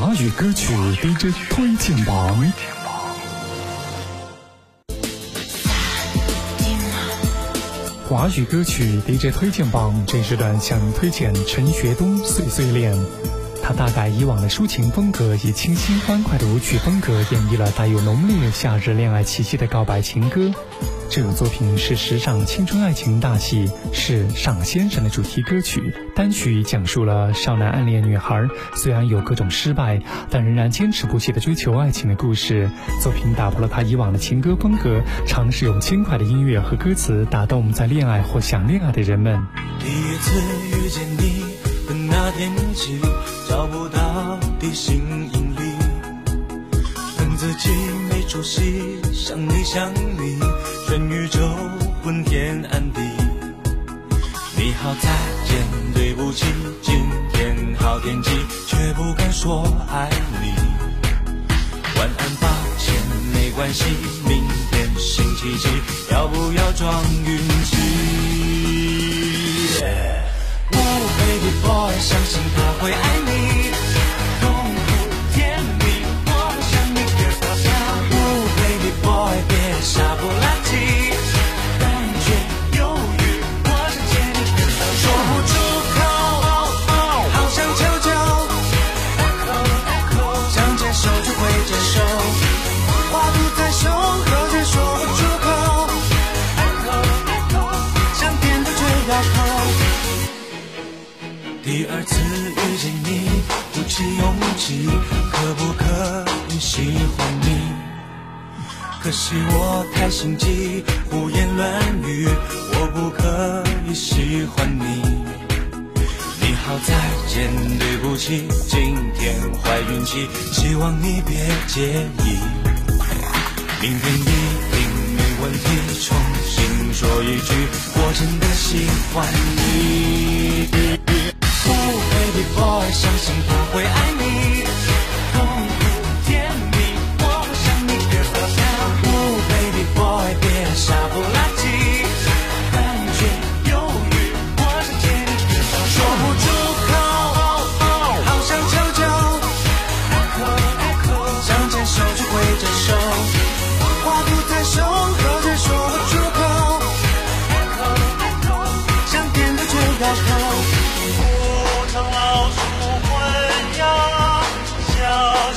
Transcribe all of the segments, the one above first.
华语歌曲 DJ 推荐榜。华语歌曲 DJ 推荐榜这时段向您推荐陈学冬《碎碎恋》。他大改以往的抒情风格，以清新欢快的舞曲风格演绎了带有浓烈夏日恋爱气息的告白情歌。这首作品是时尚青春爱情大戏《是尚先生》的主题歌曲，单曲讲述了少男暗恋女孩，虽然有各种失败，但仍然坚持不懈的追求爱情的故事。作品打破了他以往的情歌风格，尝试用轻快的音乐和歌词打动在恋爱或想恋爱的人们。第一次遇见你的那天起，找不到地心引力，恨自己没出息，想你想你。今天好天气，却不敢说爱你。晚安，抱歉，没关系，明天星期几，要不要装运气？Oh baby boy，相信第二次遇见你，鼓起勇气，可不可以喜欢你？可惜我太心急，胡言乱语，我不可以喜欢你。你好，再见，对不起，今天坏运气，希望你别介意。明天一定没问题，重新说一句，我真的喜欢你。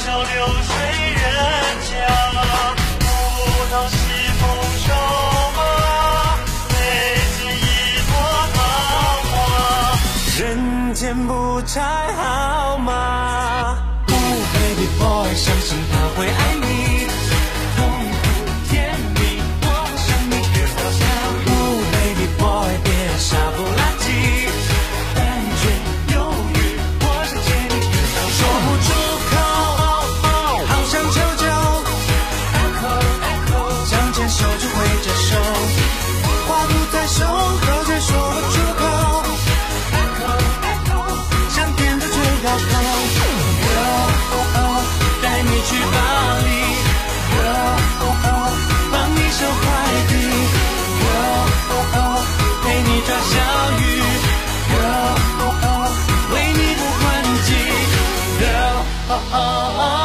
小桥流水人家，古道西风瘦马，美景一朵桃花。人间不拆好吗？Oh baby boy，相信他。去巴黎 girl 帮你收快递 girl 陪你抓小鱼 girl 为你的关机 girl oh oh oh